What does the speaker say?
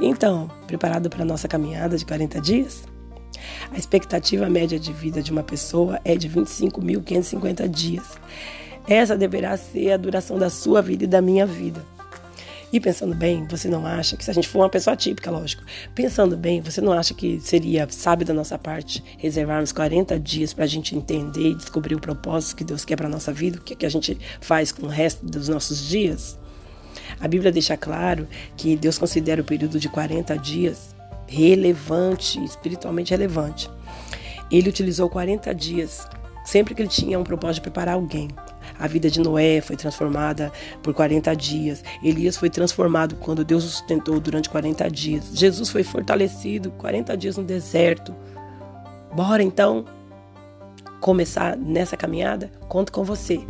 Então, preparado para a nossa caminhada de 40 dias? A expectativa média de vida de uma pessoa é de 25.550 dias. Essa deverá ser a duração da sua vida e da minha vida. E pensando bem, você não acha que se a gente for uma pessoa típica, lógico, pensando bem, você não acha que seria sábio da nossa parte reservarmos 40 dias para a gente entender e descobrir o propósito que Deus quer para nossa vida, o que, é que a gente faz com o resto dos nossos dias? A Bíblia deixa claro que Deus considera o período de 40 dias relevante, espiritualmente relevante. Ele utilizou 40 dias sempre que ele tinha um propósito de preparar alguém. A vida de Noé foi transformada por 40 dias. Elias foi transformado quando Deus o sustentou durante 40 dias. Jesus foi fortalecido 40 dias no deserto. Bora então começar nessa caminhada? Conto com você.